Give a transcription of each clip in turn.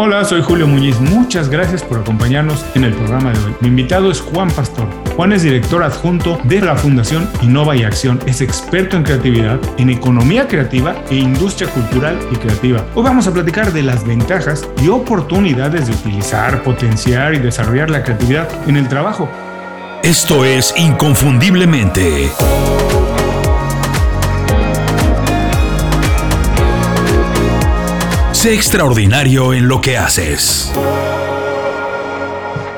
Hola, soy Julio Muñiz. Muchas gracias por acompañarnos en el programa de hoy. Mi invitado es Juan Pastor. Juan es director adjunto de la Fundación Innova y Acción. Es experto en creatividad, en economía creativa e industria cultural y creativa. Hoy vamos a platicar de las ventajas y oportunidades de utilizar, potenciar y desarrollar la creatividad en el trabajo. Esto es Inconfundiblemente. Sé extraordinario en lo que haces.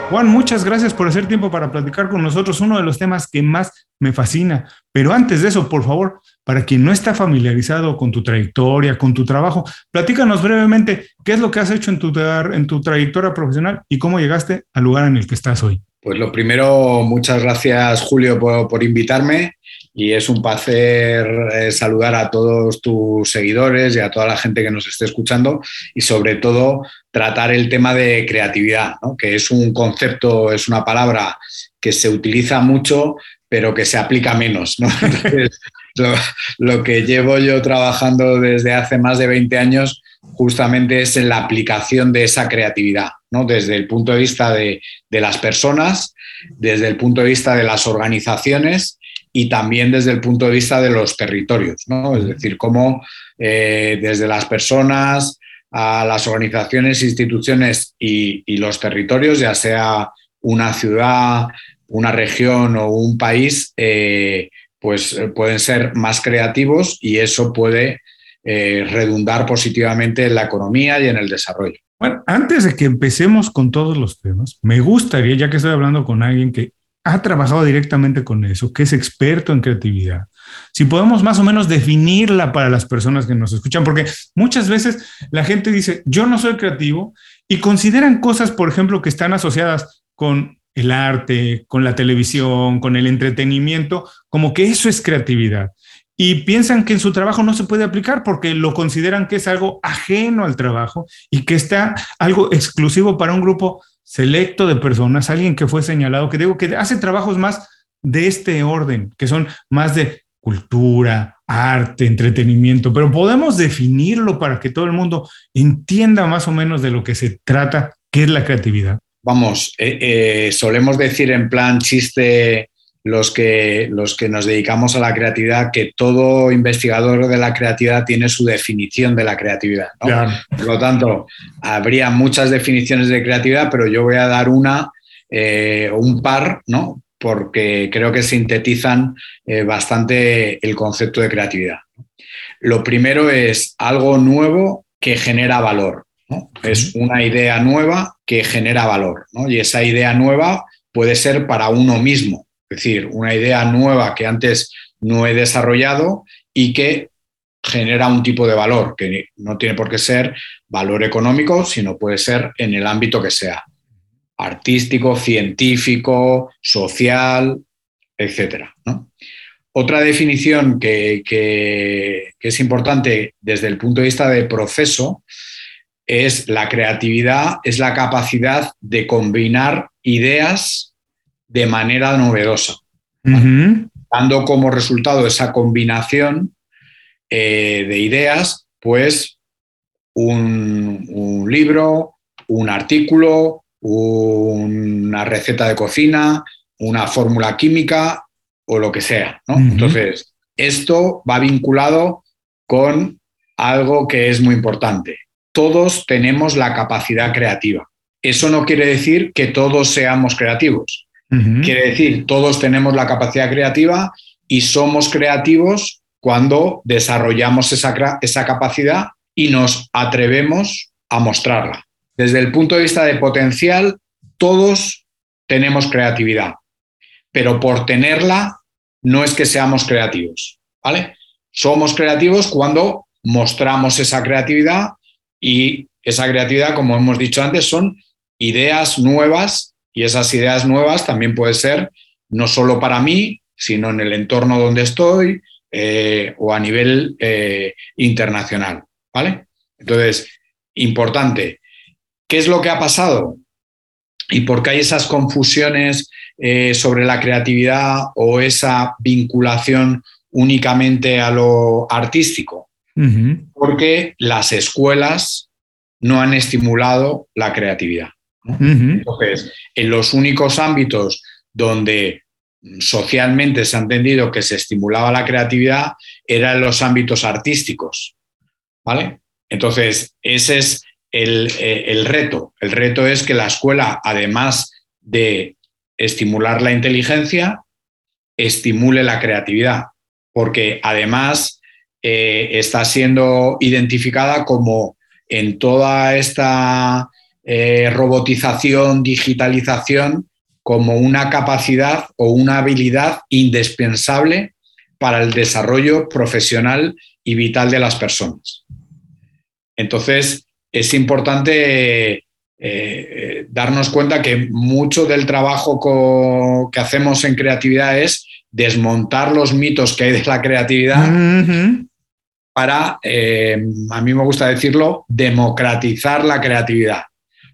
Juan, muchas gracias por hacer tiempo para platicar con nosotros. Uno de los temas que más me fascina. Pero antes de eso, por favor, para quien no está familiarizado con tu trayectoria, con tu trabajo, platícanos brevemente qué es lo que has hecho en tu, en tu trayectoria profesional y cómo llegaste al lugar en el que estás hoy. Pues lo primero, muchas gracias Julio por, por invitarme y es un placer eh, saludar a todos tus seguidores y a toda la gente que nos esté escuchando y sobre todo tratar el tema de creatividad, que es un concepto, es una palabra que se utiliza mucho pero que se aplica menos. lo, lo, que llevo yo trabajando desde hace más de 20 años justamente es en la aplicación de esa creatividad, ¿no? desde el punto de vista de, de las personas, desde el punto de vista de las organizaciones y también desde el punto de vista de los territorios, ¿no? Es decir, cómo eh, desde las personas a las organizaciones, instituciones y, los territorios, ya sea una ciudad, una región o un país, eh, pues eh, pueden ser más creativos y eso puede redundar positivamente en la economía y en el desarrollo. Bueno, antes de que empecemos con todos los temas, me gustaría, ya que estoy hablando con alguien que ha trabajado directamente con eso, que es experto en creatividad. Si podemos más o menos definirla para las personas que nos escuchan, porque muchas veces la gente dice, yo no soy creativo y consideran cosas, por ejemplo, que están asociadas con el arte, con la televisión, con el entretenimiento, como que eso es creatividad. Y piensan que en su trabajo no se puede aplicar porque lo consideran que es algo ajeno al trabajo y que está algo exclusivo para un grupo selecto de personas, alguien que fue señalado, que digo que hace trabajos más de este orden, que son más de cultura, arte, entretenimiento, pero podemos definirlo para que todo el mundo entienda más o menos de lo que se trata, qué es la creatividad. Vamos, eh, eh, solemos decir en plan chiste los que, los que nos dedicamos a la creatividad, que todo investigador de la creatividad tiene su definición de la creatividad. Por lo tanto, habría muchas definiciones de creatividad, pero yo voy a dar una, eh, un par, ¿no? porque creo que sintetizan eh, bastante el concepto de creatividad. Lo primero es algo nuevo que genera valor. Es una idea nueva que genera valor. Y esa idea nueva puede ser para uno mismo, es decir, una idea nueva que antes no he desarrollado y que genera un tipo de valor, que no tiene por qué ser valor económico, sino puede ser en el ámbito que sea, artístico, científico, social, etc. Otra definición que, que, es importante desde el punto de vista de proceso es la creatividad, es la capacidad de combinar ideas de manera novedosa, dando como resultado esa combinación eh, de ideas, pues un, libro, un artículo, una receta de cocina, una fórmula química o lo que sea. Entonces, esto va vinculado con algo que es muy importante. Todos tenemos la capacidad creativa. Eso no quiere decir que todos seamos creativos. Quiere decir, todos tenemos la capacidad creativa y somos creativos cuando desarrollamos esa, esa capacidad y nos atrevemos a mostrarla. Desde el punto de vista de potencial, todos tenemos creatividad, pero por tenerla no es que seamos creativos, ¿vale? Somos creativos cuando mostramos esa creatividad y esa creatividad, como hemos dicho antes, son ideas nuevas y esas ideas nuevas también puede ser no solo para mí, sino en el entorno donde estoy eh, o a nivel eh, internacional. ¿Vale? Entonces, importante, ¿qué es lo que ha pasado? ¿Y por qué hay esas confusiones eh, sobre la creatividad o esa vinculación únicamente a lo artístico? Porque las escuelas no han estimulado la creatividad. Entonces, en los únicos ámbitos donde socialmente se ha entendido que se estimulaba la creatividad eran los ámbitos artísticos. ¿Vale? Entonces, ese es el, eh, el, reto. El reto es que la escuela, además de estimular la inteligencia, estimule la creatividad, porque además eh, está siendo identificada como en toda esta eh, robotización, digitalización, como una capacidad o una habilidad indispensable para el desarrollo profesional y vital de las personas. Entonces, es importante eh, darnos cuenta que mucho del trabajo que hacemos en creatividad es desmontar los mitos que hay de la creatividad para, eh, a mí me gusta decirlo, democratizar la creatividad.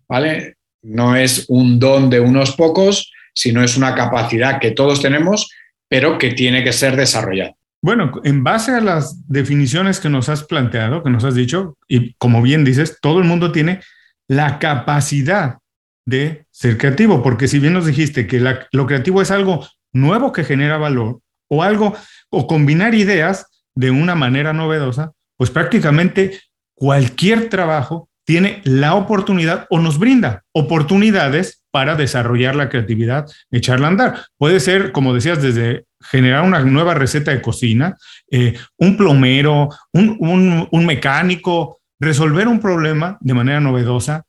¿Vale? No es un don de unos pocos, sino es una capacidad que todos tenemos, pero que tiene que ser desarrollada. Bueno, en base a las definiciones que nos has planteado, que nos has dicho, y como bien dices, todo el mundo tiene la capacidad de ser creativo, porque si bien nos dijiste que lo creativo es algo nuevo que genera valor o algo, o combinar ideas de una manera novedosa, pues prácticamente cualquier trabajo tiene la oportunidad o nos brinda oportunidades para desarrollar la creatividad, echarla a andar. Puede ser, como decías, desde generar una nueva receta de cocina, eh, un plomero, un, un mecánico, resolver un problema de manera novedosa,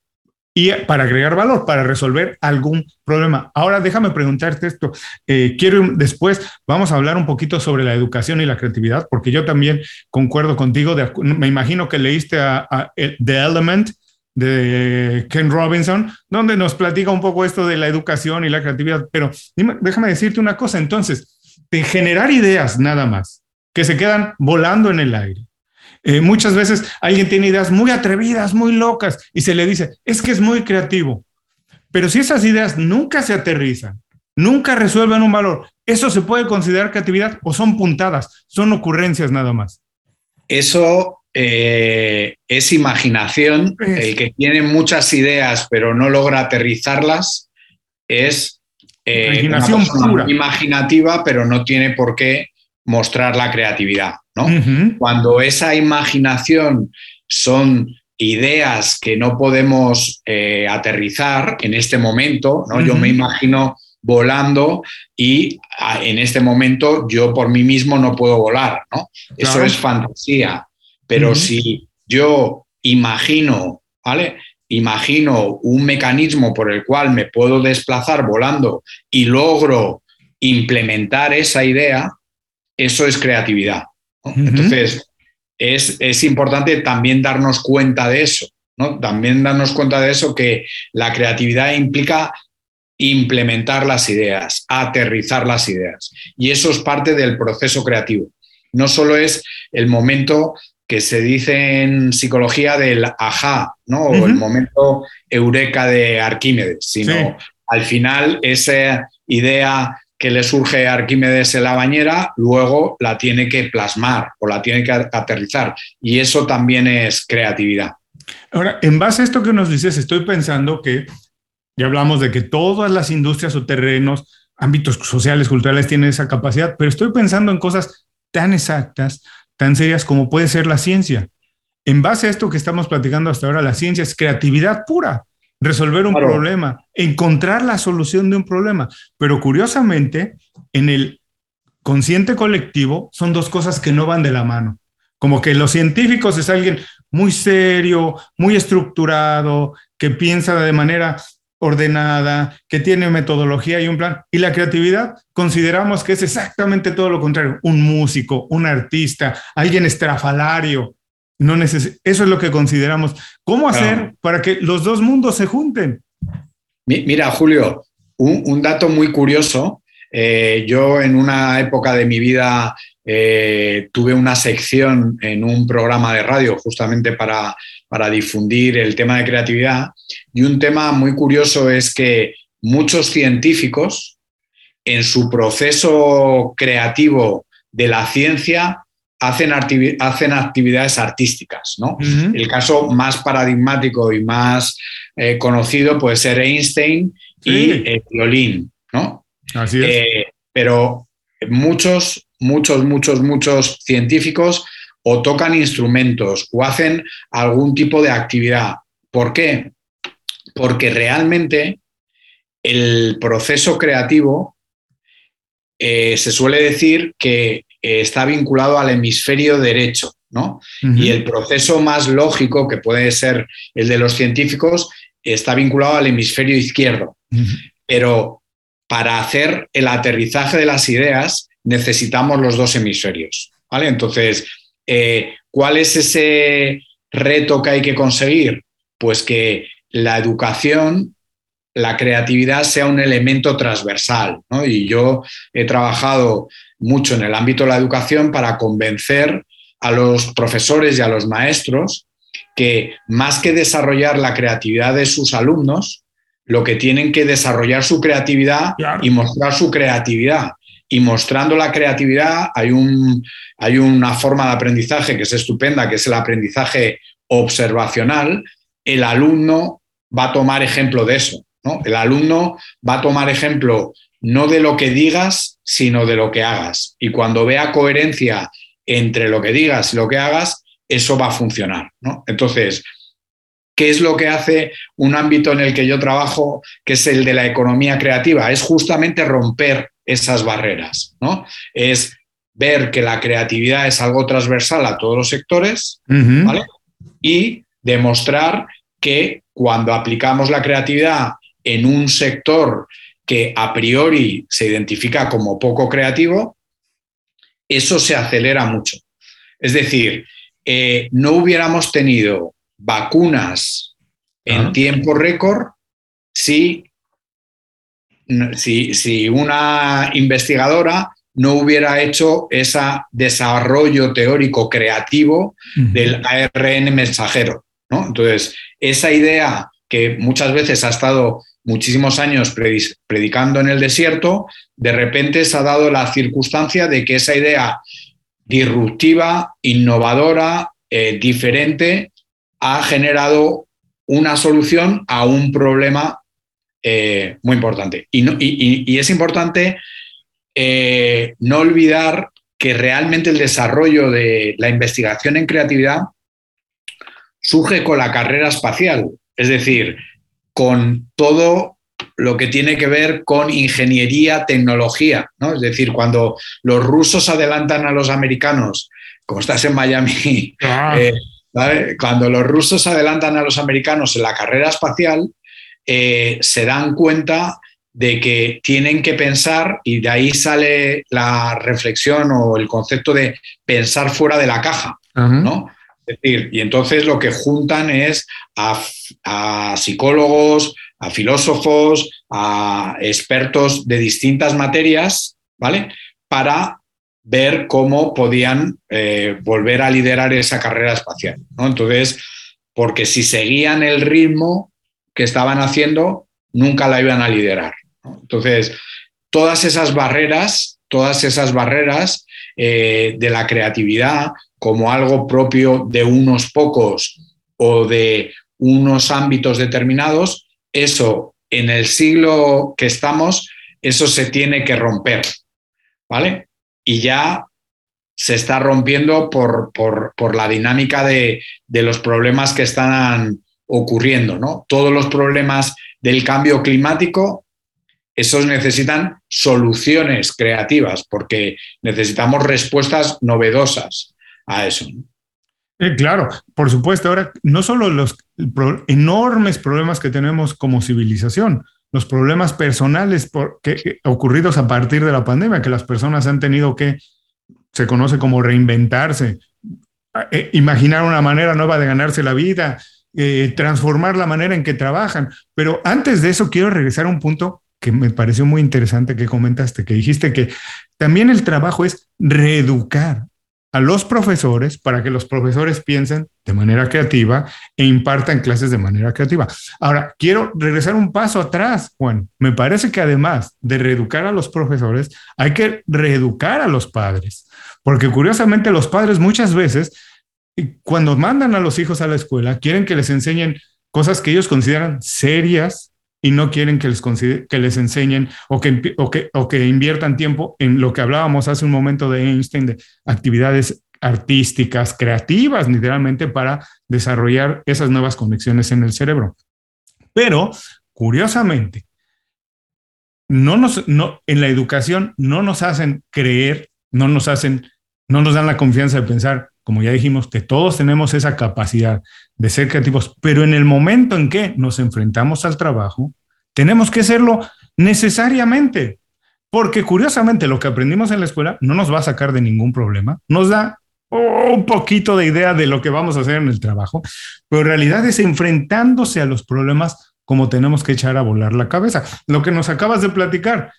y para agregar valor, para resolver algún problema. Ahora déjame preguntarte esto. Eh, quiero después, vamos a hablar un poquito sobre la educación y la creatividad, porque yo también concuerdo contigo. me imagino que leíste a, The Element de Ken Robinson, donde nos platica un poco esto de la educación y la creatividad. Pero déjame decirte una cosa, entonces, de generar ideas nada más, que se quedan volando en el aire eh, muchas veces alguien tiene ideas muy atrevidas, muy locas, y se le dice, es que es muy creativo. Pero si esas ideas nunca se aterrizan, nunca resuelven un valor, ¿eso se puede considerar creatividad o son puntadas, son ocurrencias nada más? Eso eh, es imaginación. El que tiene muchas ideas pero no logra aterrizarlas es eh, imaginación imaginativa, pero no tiene por qué mostrar la creatividad. Cuando esa imaginación son ideas que no podemos eh, aterrizar en este momento, ¿no? Yo me imagino volando y en este momento yo por mí mismo no puedo volar, ¿no? Eso es fantasía. Pero si yo imagino, ¿vale? Imagino un mecanismo por el cual me puedo desplazar volando y logro implementar esa idea, eso es creatividad. Entonces, es, importante también darnos cuenta de eso, ¿no? También darnos cuenta de eso, que la creatividad implica implementar las ideas, aterrizar las ideas. Y eso es parte del proceso creativo. No solo es el momento que se dice en psicología del ajá, ¿no? O el momento eureka de Arquímedes, sino al final esa idea que le surge a Arquímedes en la bañera, luego la tiene que plasmar o la tiene que aterrizar. Y eso también es creatividad. Ahora, en base a esto que nos dices, estoy pensando que ya hablamos de que todas las industrias o terrenos, ámbitos sociales, culturales tienen esa capacidad, pero estoy pensando en cosas tan exactas, tan serias como puede ser la ciencia. En base a esto que estamos platicando hasta ahora, la ciencia es creatividad pura resolver un problema, encontrar la solución de un problema. Pero curiosamente, en el consciente colectivo son dos cosas que no van de la mano. Como que los científicos es alguien muy serio, muy estructurado, que piensa de manera ordenada, que tiene metodología y un plan. Y la creatividad consideramos que es exactamente todo lo contrario. Un músico, un artista, alguien estrafalario, no eso es lo que consideramos. ¿Cómo hacer para que los dos mundos se junten? Mira, Julio, un, dato muy curioso. Eh, yo en una época de mi vida eh, tuve una sección en un programa de radio justamente para, para difundir el tema de creatividad y un tema muy curioso es que muchos científicos en su proceso creativo de la ciencia hacen, hacen actividades artísticas. ¿no? El caso más paradigmático y más eh, conocido puede ser Einstein y el violín. ¿no? Así es. Eh, pero muchos, muchos, muchos, muchos científicos o tocan instrumentos o hacen algún tipo de actividad. ¿Por qué? Porque realmente el proceso creativo eh, se suele decir que eh, está vinculado al hemisferio derecho, ¿no? Y el proceso más lógico, que puede ser el de los científicos, está vinculado al hemisferio izquierdo. Pero para hacer el aterrizaje de las ideas necesitamos los dos hemisferios, ¿vale? Entonces, eh, ¿cuál es ese reto que hay que conseguir? Pues que la educación la creatividad sea un elemento transversal. Y yo he trabajado mucho en el ámbito de la educación para convencer a los profesores y a los maestros que más que desarrollar la creatividad de sus alumnos, lo que tienen que desarrollar su creatividad y mostrar su creatividad. Y mostrando la creatividad hay, un, hay una forma de aprendizaje que es estupenda, que es el aprendizaje observacional. El alumno va a tomar ejemplo de eso. El alumno va a tomar ejemplo no de lo que digas, sino de lo que hagas. Y cuando vea coherencia entre lo que digas y lo que hagas, eso va a funcionar. Entonces, ¿qué es lo que hace un ámbito en el que yo trabajo, que es el de la economía creativa? Es justamente romper esas barreras. ¿no? Es ver que la creatividad es algo transversal a todos los sectores y demostrar que cuando aplicamos la creatividad en un sector que a priori se identifica como poco creativo, eso se acelera mucho. Es decir, eh, no hubiéramos tenido vacunas en tiempo récord si, si, una investigadora no hubiera hecho ese desarrollo teórico creativo del ARN mensajero. Entonces, esa idea que muchas veces ha estado muchísimos años predicando en el desierto, de repente se ha dado la circunstancia de que esa idea disruptiva, innovadora, eh, diferente, ha generado una solución a un problema eh, muy importante. Y, es importante eh, no olvidar que realmente el desarrollo de la investigación en creatividad surge con la carrera espacial. Es decir, con todo lo que tiene que ver con ingeniería, tecnología, ¿no? Es decir, cuando los rusos adelantan a los americanos, como estás en Miami, ah. eh, cuando los rusos adelantan a los americanos en la carrera espacial, eh, se dan cuenta de que tienen que pensar, y de ahí sale la reflexión o el concepto de pensar fuera de la caja, ¿no? Es decir, y entonces lo que juntan es a, psicólogos, a filósofos, a expertos de distintas materias, ¿vale? Para ver cómo podían eh, volver a liderar esa carrera espacial. ¿no? Entonces, porque si seguían el ritmo que estaban haciendo, nunca la iban a liderar. Entonces, todas esas barreras, todas esas barreras eh, de la creatividad como algo propio de unos pocos o de unos ámbitos determinados, eso en el siglo que estamos, eso se tiene que romper, ¿vale? Y ya se está rompiendo por, por, la dinámica de, de, los problemas que están ocurriendo, ¿no? Todos los problemas del cambio climático, esos necesitan soluciones creativas, porque necesitamos respuestas novedosas a eso. Eh, claro, por supuesto. Ahora, no solo los enormes problemas que tenemos como civilización, los problemas personales ocurridos a partir de la pandemia, que las personas han tenido que, se conoce como reinventarse, eh, imaginar una manera nueva de ganarse la vida, eh, transformar la manera en que trabajan. Pero antes de eso, quiero regresar a un punto que me pareció muy interesante que comentaste, que dijiste que también el trabajo es reeducar a los profesores para que los profesores piensen de manera creativa e impartan clases de manera creativa. Ahora, quiero regresar un paso atrás, Juan. Me parece que además de reeducar a los profesores, hay que reeducar a los padres, porque curiosamente los padres muchas veces, cuando mandan a los hijos a la escuela, quieren que les enseñen cosas que ellos consideran serias, y no quieren que les, que les enseñen o que, o, que, o que inviertan tiempo en lo que hablábamos hace un momento de Einstein, de actividades artísticas, creativas, literalmente, para desarrollar esas nuevas conexiones en el cerebro. Pero, curiosamente, no nos, no, en la educación no nos hacen creer, no nos hacen, no nos dan la confianza de pensar, como ya dijimos, que todos tenemos esa capacidad de ser creativos, pero en el momento en que nos enfrentamos al trabajo, tenemos que hacerlo necesariamente, porque curiosamente lo que aprendimos en la escuela no nos va a sacar de ningún problema, nos da un poquito de idea de lo que vamos a hacer en el trabajo, pero en realidad es enfrentándose a los problemas como tenemos que echar a volar la cabeza. Lo que nos acabas de platicar,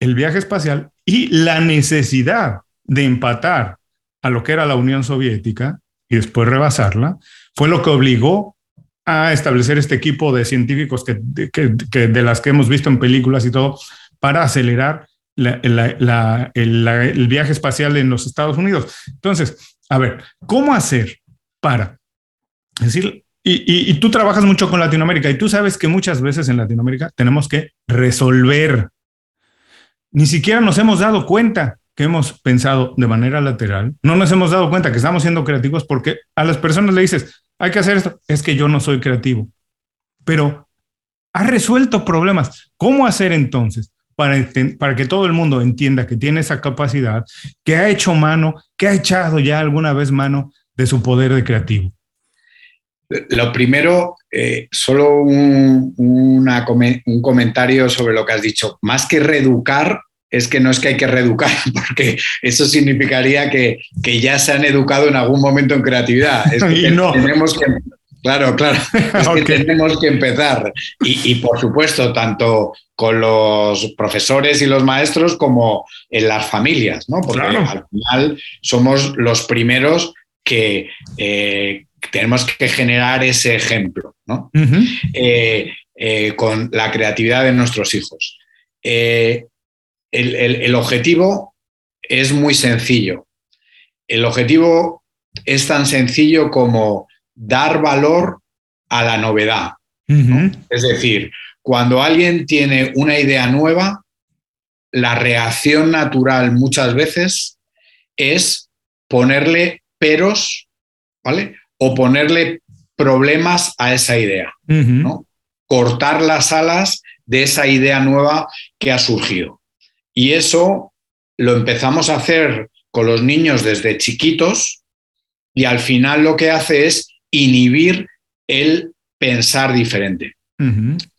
el viaje espacial y la necesidad de empatar a lo que era la Unión Soviética y después rebasarla, fue lo que obligó a establecer este equipo de científicos que, de las que hemos visto en películas y todo, para acelerar el, viaje espacial en los Estados Unidos. Entonces, a ver, ¿cómo hacer para decir, y, y, tú trabajas mucho con Latinoamérica y tú sabes que muchas veces en Latinoamérica tenemos que resolver. Ni siquiera nos hemos dado cuenta que hemos pensado de manera lateral, no nos hemos dado cuenta que estamos siendo creativos porque a las personas le dices, hay que hacer esto, es que yo no soy creativo, pero ha resuelto problemas. ¿Cómo hacer entonces para, para que todo el mundo entienda que tiene esa capacidad, que ha hecho mano, que ha echado ya alguna vez mano de su poder de creativo? Lo primero, eh, solo un, un comentario sobre lo que has dicho. Más que reeducar, es que no es que hay que reeducar, porque eso significaría que, ya se han educado en algún momento en creatividad. Es que no. tenemos que, claro, claro, es que tenemos que empezar. Y, por supuesto, tanto con los profesores y los maestros como en las familias, ¿no? Porque al final somos los primeros que eh, tenemos que generar ese ejemplo, ¿no? Eh, eh, con la creatividad de nuestros hijos el, objetivo es muy sencillo. El objetivo es tan sencillo como dar valor a la novedad. Es decir, cuando alguien tiene una idea nueva, la reacción natural muchas veces es ponerle peros, ¿vale? O ponerle problemas a esa idea, Cortar las alas de esa idea nueva que ha surgido. Y eso lo empezamos a hacer con los niños desde chiquitos y al final lo que hace es inhibir el pensar diferente.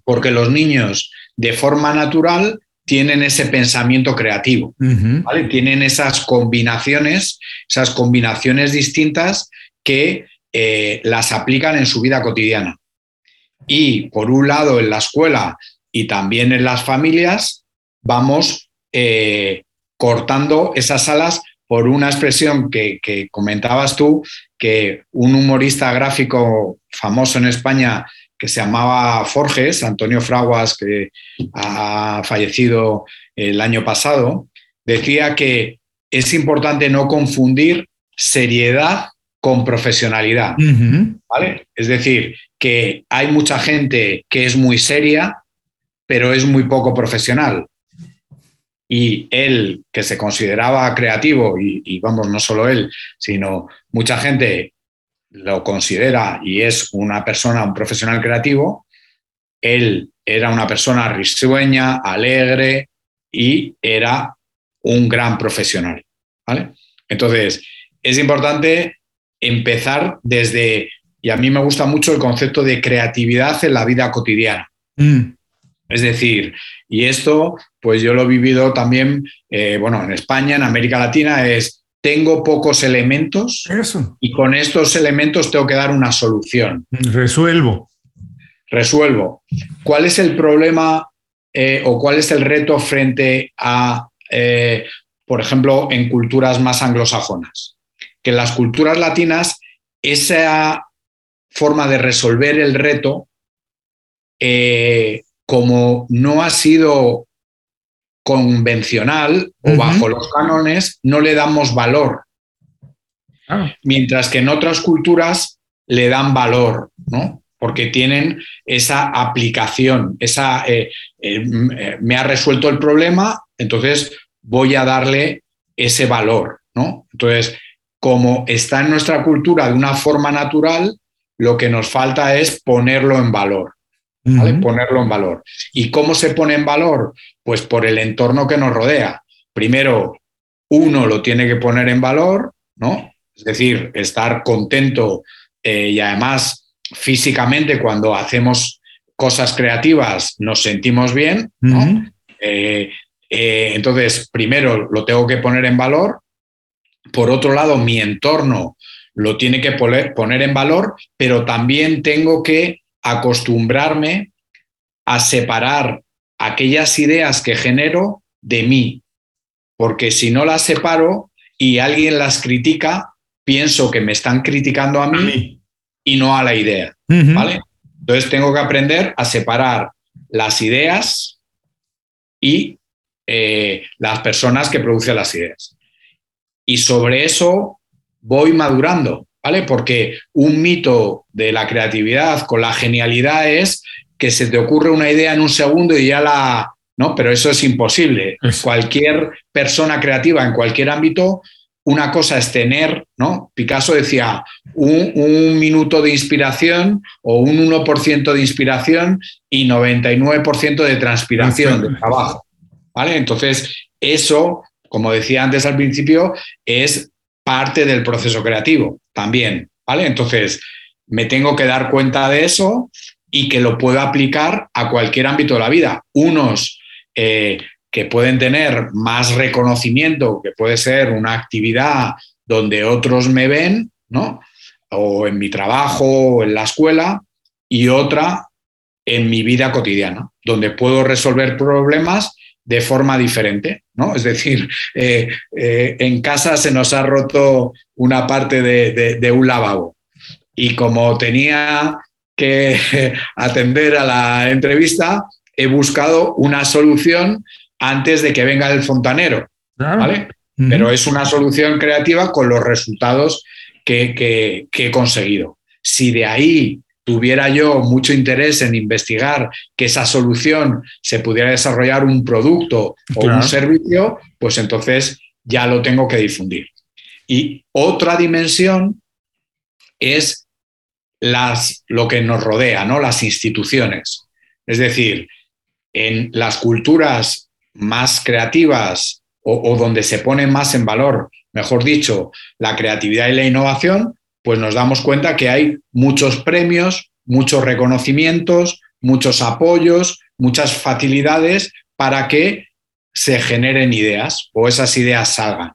Porque los niños de forma natural tienen ese pensamiento creativo, Tienen esas combinaciones, esas combinaciones distintas que eh, las aplican en su vida cotidiana. Y por un lado en la escuela y también en las familias vamos eh, cortando esas alas por una expresión que, comentabas tú, que un humorista gráfico famoso en España que se llamaba Forges, Antonio Fraguas, que ha fallecido el año pasado, decía que es importante no confundir seriedad con profesionalidad. ¿vale? Es decir, que hay mucha gente que es muy seria, pero es muy poco profesional y él, que se consideraba creativo, y, vamos, no solo él, sino mucha gente lo considera y es una persona, un profesional creativo, él era una persona risueña, alegre y era un gran profesional. ¿vale? Entonces, es importante empezar desde, y a mí me gusta mucho el concepto de creatividad en la vida cotidiana. Mm. Es decir, y esto, pues yo lo he vivido también, eh, bueno, en España, en América Latina, es tengo pocos elementos y con estos elementos tengo que dar una solución. Resuelvo. Resuelvo. ¿Cuál es el problema eh, o cuál es el reto frente a, eh, por ejemplo, en culturas más anglosajonas? que en las culturas latinas esa forma de resolver el reto, eh, como no ha sido convencional o bajo los cánones, no le damos valor. Ah. Mientras que en otras culturas le dan valor, ¿no? Porque tienen esa aplicación, esa eh, eh, me ha resuelto el problema, entonces voy a darle ese valor, ¿no? Entonces, como está en nuestra cultura de una forma natural, lo que nos falta es ponerlo en valor. Ponerlo en valor. ¿Y cómo se pone en valor? Pues por el entorno que nos rodea. Primero, uno lo tiene que poner en valor, ¿no? Es decir, estar contento eh, y además físicamente cuando hacemos cosas creativas nos sentimos bien, ¿no? Eh, eh, entonces, primero lo tengo que poner en valor. Por otro lado, mi entorno lo tiene que poner en valor, pero también tengo que acostumbrarme a separar aquellas ideas que genero de mí, porque si no las separo y alguien las critica, pienso que me están criticando a mí, y no a la idea, ¿vale? Entonces tengo que aprender a separar las ideas y eh, las personas que producen las ideas. Y sobre eso voy madurando. ¿Vale? Porque un mito de la creatividad con la genialidad es que se te ocurre una idea en un segundo y ya la... ¿no? Pero eso es imposible. Cualquier persona creativa en cualquier ámbito, una cosa es tener, ¿no? Picasso decía, un, minuto de inspiración o un 1% de inspiración y 99% de transpiración, de trabajo. ¿Vale? Entonces, eso, como decía antes al principio, es parte del proceso creativo también, ¿vale? Entonces, me tengo que dar cuenta de eso y que lo puedo aplicar a cualquier ámbito de la vida. Unos eh, que pueden tener más reconocimiento, que puede ser una actividad donde otros me ven, ¿no? O en mi trabajo o en la escuela, y otra en mi vida cotidiana, donde puedo resolver problemas de forma diferente, ¿no? Es decir, eh, eh, en casa se nos ha roto una parte de, un lavabo y como tenía que atender a la entrevista, he buscado una solución antes de que venga el fontanero, ¿vale? Pero es una solución creativa con los resultados que he conseguido. Si de ahí tuviera yo mucho interés en investigar que esa solución se pudiera desarrollar un producto o un servicio, pues entonces ya lo tengo que difundir. Y otra dimensión es las, lo que nos rodea, ¿no? las instituciones. Es decir, en las culturas más creativas o, o donde se pone más en valor, mejor dicho, la creatividad y la innovación, pues nos damos cuenta que hay muchos premios, muchos reconocimientos, muchos apoyos, muchas facilidades para que se generen ideas o esas ideas salgan.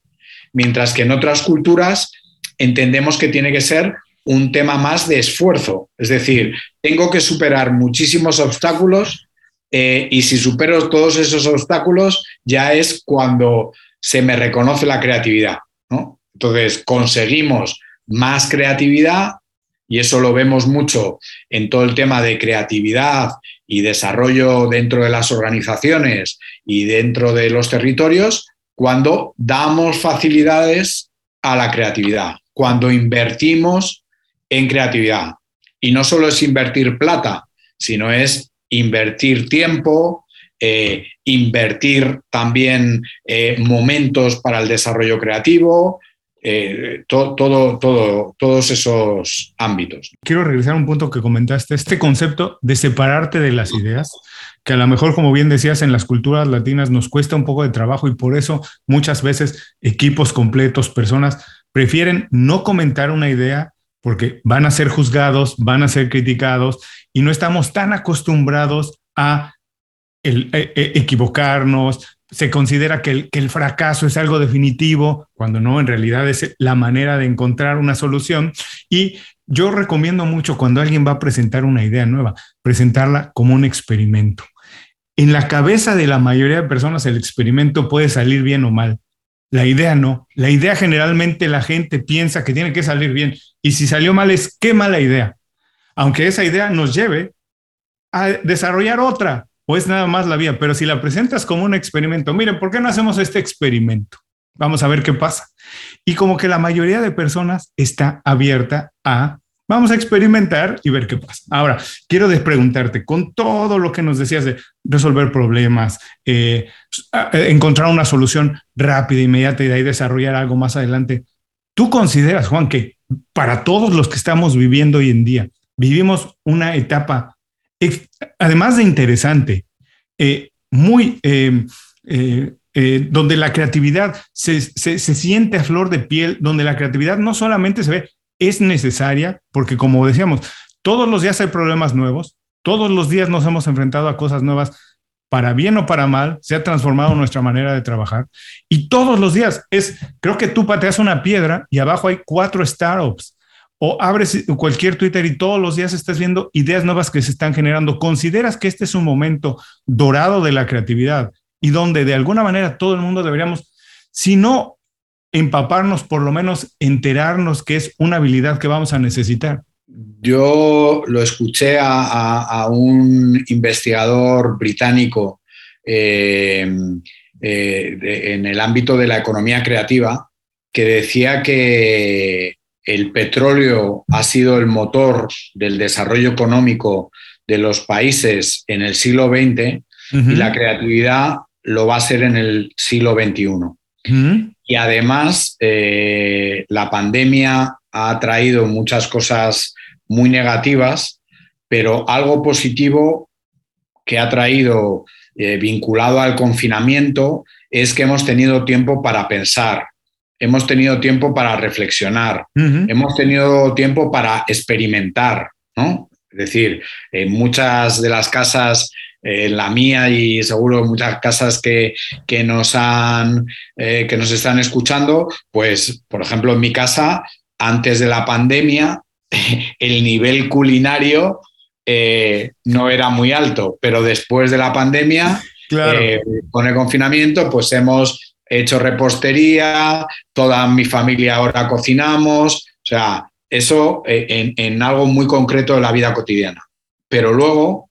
Mientras que en otras culturas entendemos que tiene que ser un tema más de esfuerzo. Es decir, tengo que superar muchísimos obstáculos eh, y si supero todos esos obstáculos ya es cuando se me reconoce la creatividad. Entonces, conseguimos más creatividad y eso lo vemos mucho en todo el tema de creatividad y desarrollo dentro de las organizaciones y dentro de los territorios cuando damos facilidades a la creatividad, cuando invertimos en creatividad. Y no solo es invertir plata, sino es invertir tiempo, eh, invertir también eh, momentos para el desarrollo creativo, eh, todo, todo, todos esos ámbitos. Quiero regresar a un punto que comentaste, este concepto de separarte de las ideas, que a lo mejor, como bien decías, en las culturas latinas nos cuesta un poco de trabajo y por eso muchas veces equipos completos, personas, prefieren no comentar una idea porque van a ser juzgados, van a ser criticados y no estamos tan acostumbrados a el, e, e, equivocarnos, se considera que el, fracaso es algo definitivo, cuando no, en realidad es la manera de encontrar una solución. Y yo recomiendo mucho cuando alguien va a presentar una idea nueva, presentarla como un experimento. En la cabeza de la mayoría de personas el experimento puede salir bien o mal, La idea no. La idea generalmente la gente piensa que tiene que salir bien. Y si salió mal es qué mala idea. Aunque esa idea nos lleve a desarrollar otra o es nada más la vía. Pero si la presentas como un experimento, miren, ¿por qué no hacemos este experimento? Vamos a ver qué pasa. Y como que la mayoría de personas está abierta a Vamos a experimentar y ver qué pasa. Ahora, quiero despreguntarte, con todo lo que nos decías de resolver problemas, eh, encontrar una solución rápida, inmediata y de ahí desarrollar algo más adelante, ¿tú consideras, Juan, que para todos los que estamos viviendo hoy en día, vivimos una etapa, además de interesante, eh, muy... Eh, donde la creatividad se, se, siente a flor de piel, donde la creatividad no solamente se ve es necesaria porque, como decíamos, todos los días hay problemas nuevos, todos los días nos hemos enfrentado a cosas nuevas, para bien o para mal, se ha transformado nuestra manera de trabajar y todos los días es, creo que tú pateas una piedra y abajo hay cuatro startups o abres cualquier Twitter y todos los días estás viendo ideas nuevas que se están generando. ¿Consideras que este es un momento dorado de la creatividad y donde de alguna manera todo el mundo deberíamos, si no empaparnos, por lo menos enterarnos que es una habilidad que vamos a necesitar? Yo lo escuché a, un investigador británico eh, eh, en el ámbito de la economía creativa que decía que el petróleo ha sido el motor del desarrollo económico de los países en el siglo XX y la creatividad lo va a ser en el siglo XXI. Y además, eh, la pandemia ha traído muchas cosas muy negativas, pero algo positivo que ha traído eh, vinculado al confinamiento es que hemos tenido tiempo para pensar, hemos tenido tiempo para reflexionar, hemos tenido tiempo para experimentar, ¿no? Es decir, en muchas de las casas en la mía y seguro muchas casas que, nos han, eh, que nos están escuchando, pues, por ejemplo, en mi casa, antes de la pandemia, el nivel culinario eh, no era muy alto, pero después de la pandemia, eh, con el confinamiento, pues hemos hecho repostería, toda mi familia ahora cocinamos, o sea, eso en, en algo muy concreto de la vida cotidiana. Pero luego,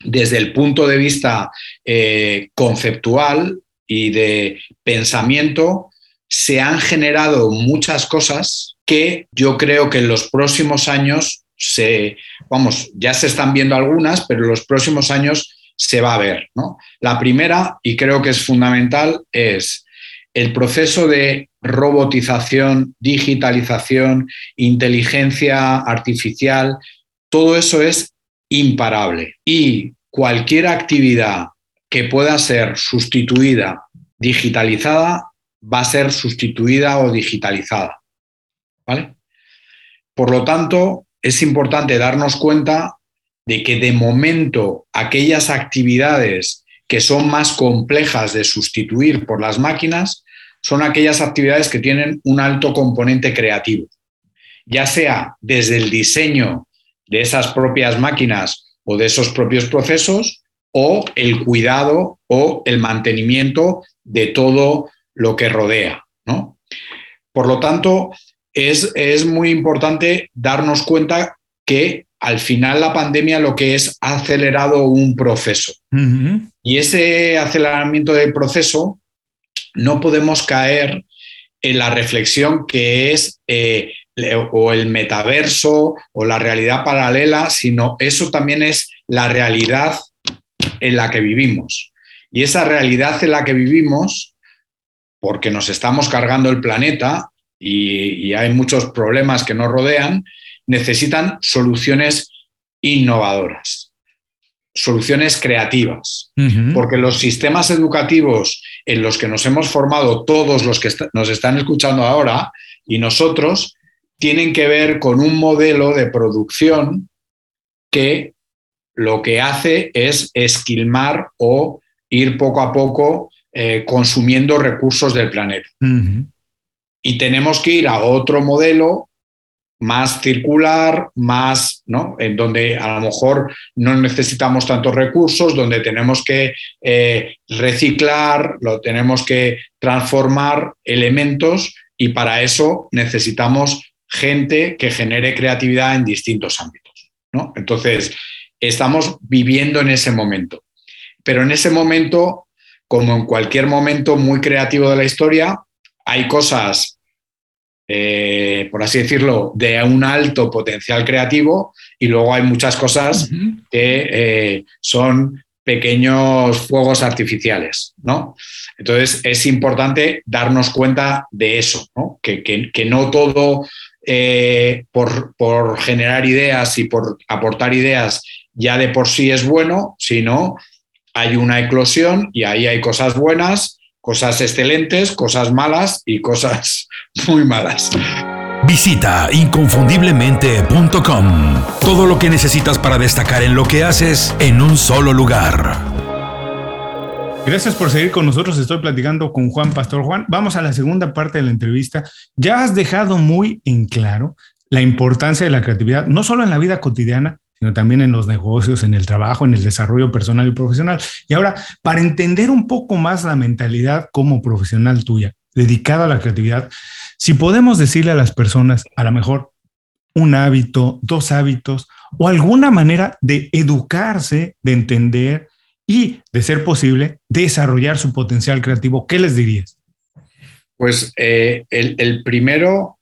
desde el punto de vista eh, conceptual y de pensamiento, se han generado muchas cosas que yo creo que en los próximos años se, vamos, ya se están viendo algunas, pero en los próximos años se va a ver. La primera, y creo que es fundamental, es el proceso de robotización, digitalización, inteligencia artificial, todo eso es imparable y cualquier actividad que pueda ser sustituida, digitalizada, va a ser sustituida o digitalizada. ¿Vale? Por lo tanto, es importante darnos cuenta de que de momento aquellas actividades que son más complejas de sustituir por las máquinas son aquellas actividades que tienen un alto componente creativo, ya sea desde el diseño de esas propias máquinas o de esos propios procesos o el cuidado o el mantenimiento de todo lo que rodea. ¿no? Por lo tanto, es, es, muy importante darnos cuenta que al final la pandemia lo que es ha acelerado un proceso. Y ese aceleramiento del proceso no podemos caer en la reflexión que es eh, o el metaverso o la realidad paralela, sino eso también es la realidad en la que vivimos. Y esa realidad en la que vivimos, porque nos estamos cargando el planeta y, hay muchos problemas que nos rodean, necesitan soluciones innovadoras, soluciones creativas, porque los sistemas educativos en los que nos hemos formado todos los que nos están escuchando ahora y nosotros tienen que ver con un modelo de producción que lo que hace es esquilmar o ir poco a poco eh, consumiendo recursos del planeta. Y tenemos que ir a otro modelo más circular, más, ¿no? En donde a lo mejor no necesitamos tantos recursos, donde tenemos que eh, reciclar, lo tenemos que transformar elementos y para eso necesitamos gente que genere creatividad en distintos ámbitos, ¿no? Entonces, estamos viviendo en ese momento. Pero en ese momento, como en cualquier momento muy creativo de la historia, hay cosas eh, por así decirlo, de un alto potencial creativo y luego hay muchas cosas que eh, son pequeños fuegos artificiales, ¿no? Entonces es importante darnos cuenta de eso, Que, no todo eh, por, por, generar ideas y por aportar ideas ya de por sí es bueno, sino hay una eclosión y ahí hay cosas buenas cosas excelentes, cosas malas y cosas muy malas. Visita inconfundiblemente.com. Todo lo que necesitas para destacar en lo que haces en un solo lugar. Gracias por seguir con nosotros. Estoy platicando con Juan Pastor. Juan, vamos a la segunda parte de la entrevista. Ya has dejado muy en claro la importancia de la creatividad, no solo en la vida cotidiana, sino también en los negocios, en el trabajo, en el desarrollo personal y profesional. Y ahora, para entender un poco más la mentalidad como profesional tuya, dedicada a la creatividad, si podemos decirle a las personas, a lo mejor, un hábito, dos hábitos o alguna manera de educarse, de entender y, de ser posible, desarrollar su potencial creativo, ¿qué les dirías? Pues eh, el, primero,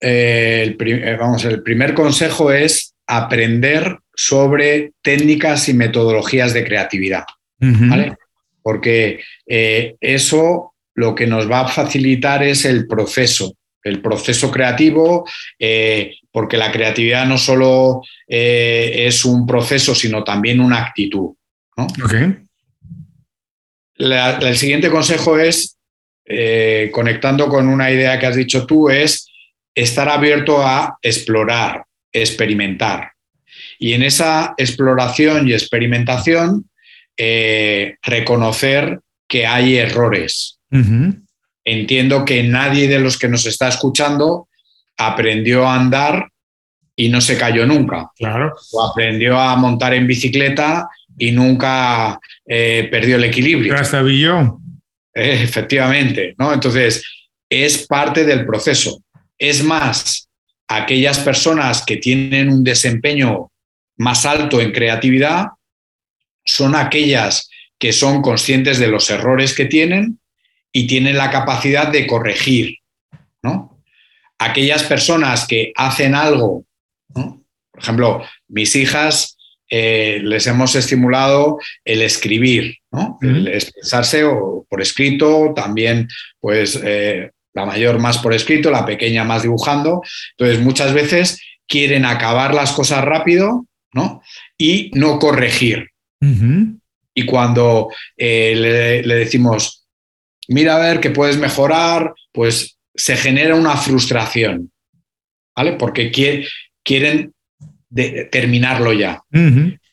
eh, eh, vamos, el primer consejo es aprender sobre técnicas y metodologías de creatividad. Porque eh, eso lo que nos va a facilitar es el proceso, el proceso creativo, eh, porque la creatividad no solo eh, es un proceso, sino también una actitud. el siguiente consejo es, conectando con una idea que has dicho tú, es estar abierto a explorar, experimentar. Y en esa exploración y experimentación, eh, reconocer que hay errores. Entiendo que nadie de los que nos está escuchando aprendió a andar y no se cayó nunca. Claro. O aprendió a montar en bicicleta y nunca eh, perdió el equilibrio. Eh, efectivamente, ¿no? Entonces, es parte del proceso. Es más, aquellas personas que tienen un desempeño más alto en creatividad son aquellas que son conscientes de los errores que tienen y tienen la capacidad de corregir. ¿no? Aquellas personas que hacen algo, por ejemplo, mis hijas eh, les hemos estimulado el escribir, el expresarse o por escrito, también pues eh, la mayor más por escrito, la pequeña más dibujando. Entonces, muchas veces quieren acabar las cosas rápido ¿no? y no corregir. Y cuando eh, le, decimos, mira a ver que puedes mejorar, pues se genera una frustración, ¿vale? Porque quieren terminarlo ya.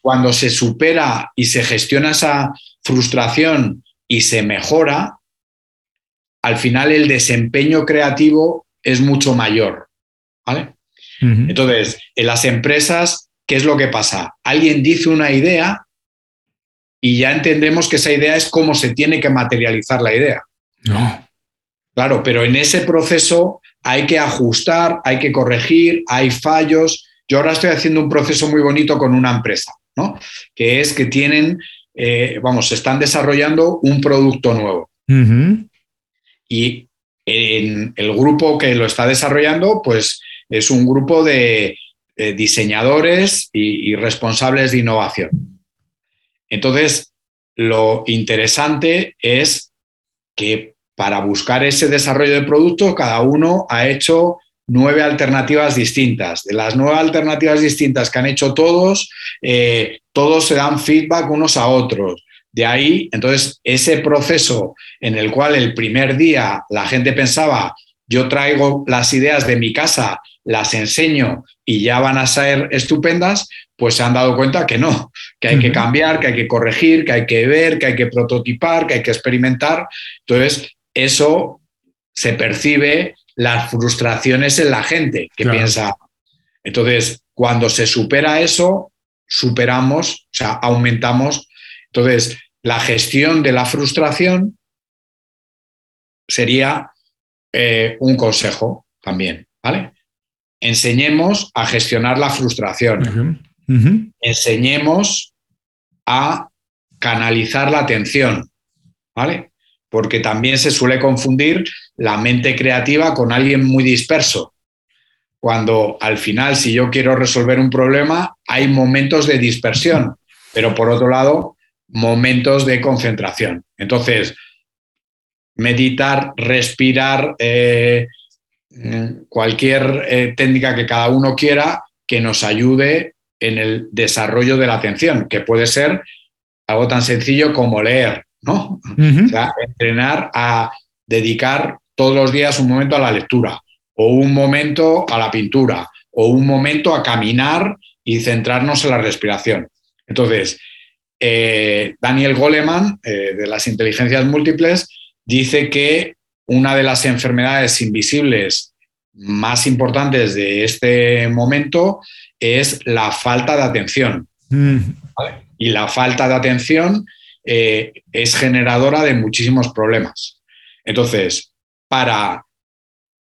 Cuando se supera y se gestiona esa frustración y se mejora, al final el desempeño creativo es mucho mayor. ¿vale? Entonces, en las empresas, ¿qué es lo que pasa? Alguien dice una idea y ya entendemos que esa idea es cómo se tiene que materializar la idea. No. Claro, pero en ese proceso hay que ajustar, hay que corregir, hay fallos. Yo ahora estoy haciendo un proceso muy bonito con una empresa, ¿no? Que es que tienen, eh, vamos, están desarrollando un producto nuevo. Y en el grupo que lo está desarrollando, pues es un grupo de, diseñadores y, responsables de innovación. Entonces, lo interesante es que para buscar ese desarrollo de producto, cada uno ha hecho nueve alternativas distintas. De las nueve alternativas distintas que han hecho todos, eh, todos se dan feedback unos a otros. De ahí, entonces, ese proceso en el cual el primer día la gente pensaba, yo traigo las ideas de mi casa, las enseño y ya van a ser estupendas, pues se han dado cuenta que no, que hay que cambiar, que hay que corregir, que hay que ver, que hay que prototipar, que hay que experimentar. Entonces, eso se percibe las frustraciones en la gente que piensa, Entonces, cuando se supera eso, superamos, o sea, aumentamos. Entonces, la gestión de la frustración sería eh, un consejo también, ¿vale? Enseñemos a gestionar la frustración. Enseñemos a canalizar la atención, ¿vale? Porque también se suele confundir la mente creativa con alguien muy disperso. Cuando al final, si yo quiero resolver un problema, hay momentos de dispersión, pero por otro lado, momentos de concentración. Entonces, meditar, respirar, eh, cualquier eh, técnica que cada uno quiera que nos ayude en el desarrollo de la atención, que puede ser algo tan sencillo como leer, ¿no? o sea, entrenar a dedicar todos los días un momento a la lectura, o un momento a la pintura, o un momento a caminar y centrarnos en la respiración. Entonces, eh, Daniel Goleman, de las inteligencias múltiples, dice que una de las enfermedades invisibles más importantes de este momento es la falta de atención. Mm. Y la falta de atención eh, es generadora de muchísimos problemas. Entonces, para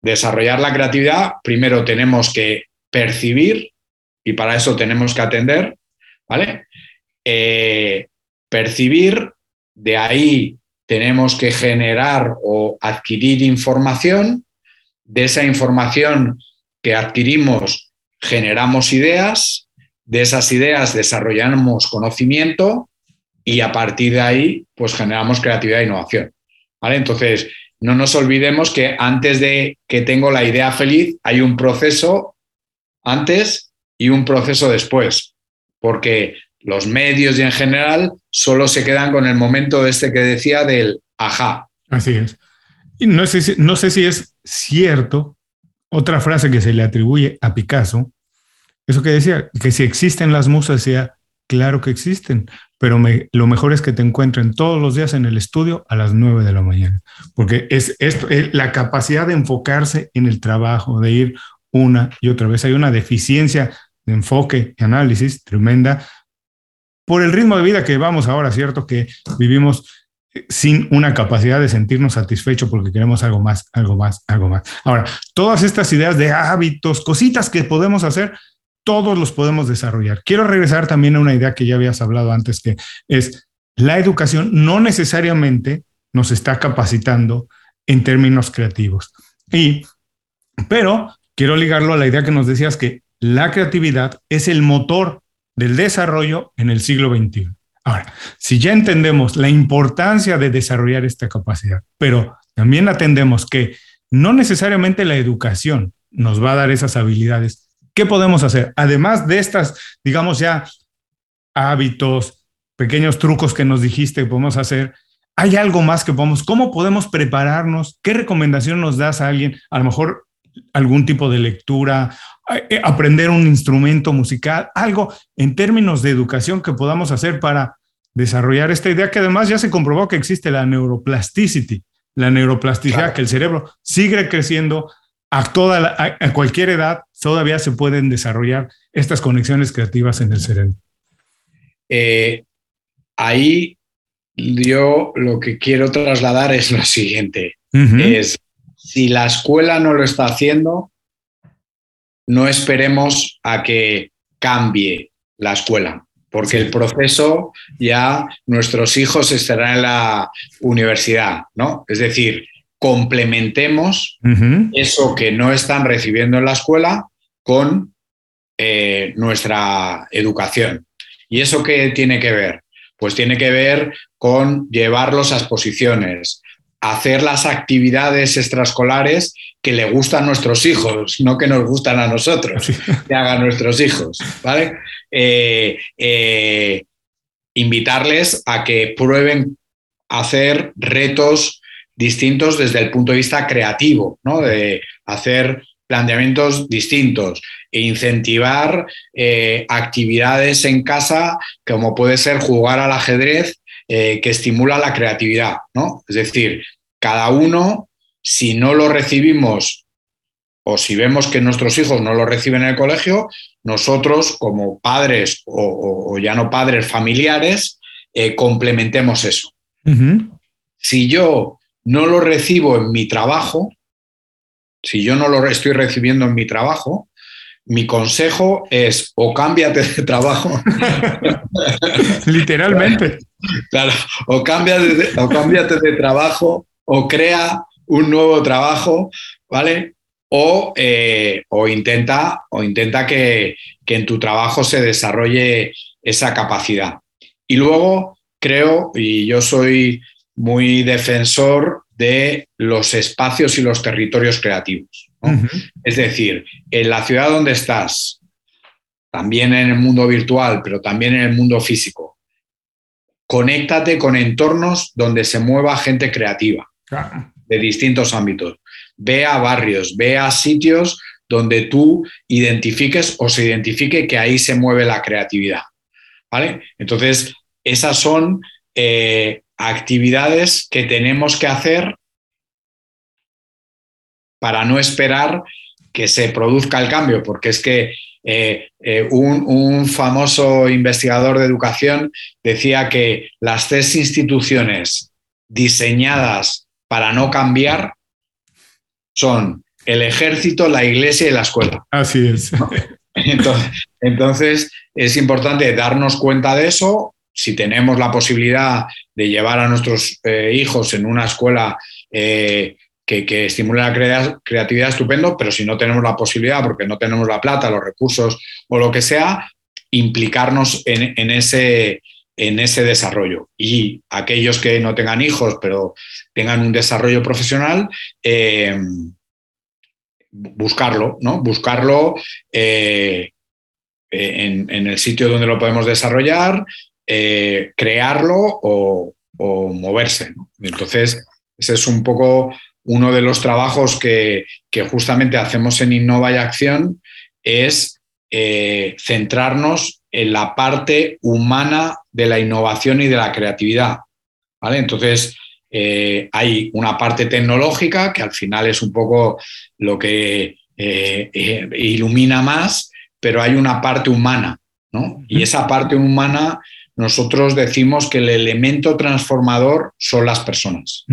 desarrollar la creatividad, primero tenemos que percibir y para eso tenemos que atender, ¿vale? Eh, percibir, de ahí tenemos que generar o adquirir información. De esa información que adquirimos generamos ideas, de esas ideas desarrollamos conocimiento y a partir de ahí pues generamos creatividad e innovación. ¿vale? Entonces, no nos olvidemos que antes de que tengo la idea feliz hay un proceso antes y un proceso después, porque los medios y en general solo se quedan con el momento este que decía del ajá. Así es. Y no sé, si, no sé si es cierto, otra frase que se le atribuye a Picasso, eso que decía, que si existen las musas, decía, claro que existen, pero lo mejor es que te encuentren todos los días en el estudio a las nueve de la mañana, porque es, esto, es la capacidad de enfocarse en el trabajo, de ir una y otra vez. Hay una deficiencia de enfoque y análisis tremenda por el ritmo de vida que vamos ahora, ¿cierto? Que vivimos eh, sin una capacidad de sentirnos satisfechos porque queremos algo más, algo más, algo más. Ahora, todas estas ideas de hábitos, cositas que podemos hacer, todos los podemos desarrollar. Quiero regresar también a una idea que ya habías hablado antes, que es la educación no necesariamente nos está capacitando en términos creativos. Y, pero quiero ligarlo a la idea que nos decías que la creatividad es el motor del desarrollo en el siglo XXI. Ahora, si ya entendemos la importancia de desarrollar esta capacidad, pero también atendemos que no necesariamente la educación nos va a dar esas habilidades, ¿qué podemos hacer? Además de estas, digamos ya, hábitos, pequeños trucos que nos dijiste que podemos hacer, ¿hay algo más que podemos? ¿Cómo podemos prepararnos? ¿Qué recomendación nos das a alguien? A lo mejor algún tipo de lectura eh, aprender un instrumento musical, algo en términos de educación que podamos hacer para desarrollar esta idea que además ya se comprobó que existe la neuroplasticity, la neuroplasticidad, que el cerebro sigue creciendo a, toda a, cualquier edad, todavía se pueden desarrollar estas conexiones creativas en el cerebro. Eh, ahí yo lo que quiero trasladar es lo siguiente, es si la escuela no lo está haciendo, no esperemos a que cambie la escuela, porque el proceso ya nuestros hijos estarán en la universidad, ¿no? Es decir, complementemos eso que no están recibiendo en la escuela con eh, nuestra educación. ¿Y eso qué tiene que ver? Pues tiene que ver con llevarlos a exposiciones, hacer las actividades extraescolares que le gustan a nuestros hijos, no que nos gustan a nosotros, que hagan nuestros hijos, ¿vale? Eh, eh, invitarles a que prueben hacer retos distintos desde el punto de vista creativo, ¿no? De hacer planteamientos distintos e incentivar eh, actividades en casa como puede ser jugar al ajedrez que estimula la creatividad, ¿no? Es decir, cada uno si no lo recibimos o si vemos que nuestros hijos no lo reciben en el colegio, nosotros como padres o, ya no padres familiares, eh, complementemos eso. Si yo no lo recibo en mi trabajo, si yo no lo estoy recibiendo en mi trabajo, mi consejo es o cámbiate de trabajo. Literalmente. Claro, o cámbiate, o cámbiate de trabajo o crea un nuevo trabajo, ¿vale? O, eh, o intenta, o intenta que, que en tu trabajo se desarrolle esa capacidad. Y luego creo, y yo soy muy defensor de los espacios y los territorios creativos. Es decir, en la ciudad donde estás, también en el mundo virtual, pero también en el mundo físico, conéctate con entornos donde se mueva gente creativa de distintos ámbitos. Ve a barrios, ve a sitios donde tú identifiques o se identifique que ahí se mueve la creatividad. ¿Vale? Entonces, esas son eh, actividades que tenemos que hacer para no esperar que se produzca el cambio, porque es que eh, eh, un, famoso investigador de educación decía que las tres instituciones diseñadas para no cambiar son el ejército, la iglesia y la escuela. Así es. Entonces, es importante darnos cuenta de eso. Si tenemos la posibilidad de llevar a nuestros eh, hijos en una escuela que, estimule la creatividad, estupendo, pero si no tenemos la posibilidad, porque no tenemos la plata, los recursos o lo que sea, implicarnos en, ese, en ese desarrollo. Y aquellos que no tengan hijos, pero tengan un desarrollo profesional, eh, buscarlo, ¿no? Buscarlo eh, en, el sitio donde lo podemos desarrollar, eh, crearlo o, moverse. Entonces, ese es un poco uno de los trabajos que, justamente hacemos en Innova y Acción es eh, centrarnos en la parte humana de la innovación y de la creatividad. ¿vale? Entonces, eh, hay una parte tecnológica que al final es un poco lo que eh, ilumina más, pero hay una parte humana. ¿no? Y esa parte humana, nosotros decimos que el elemento transformador son las personas.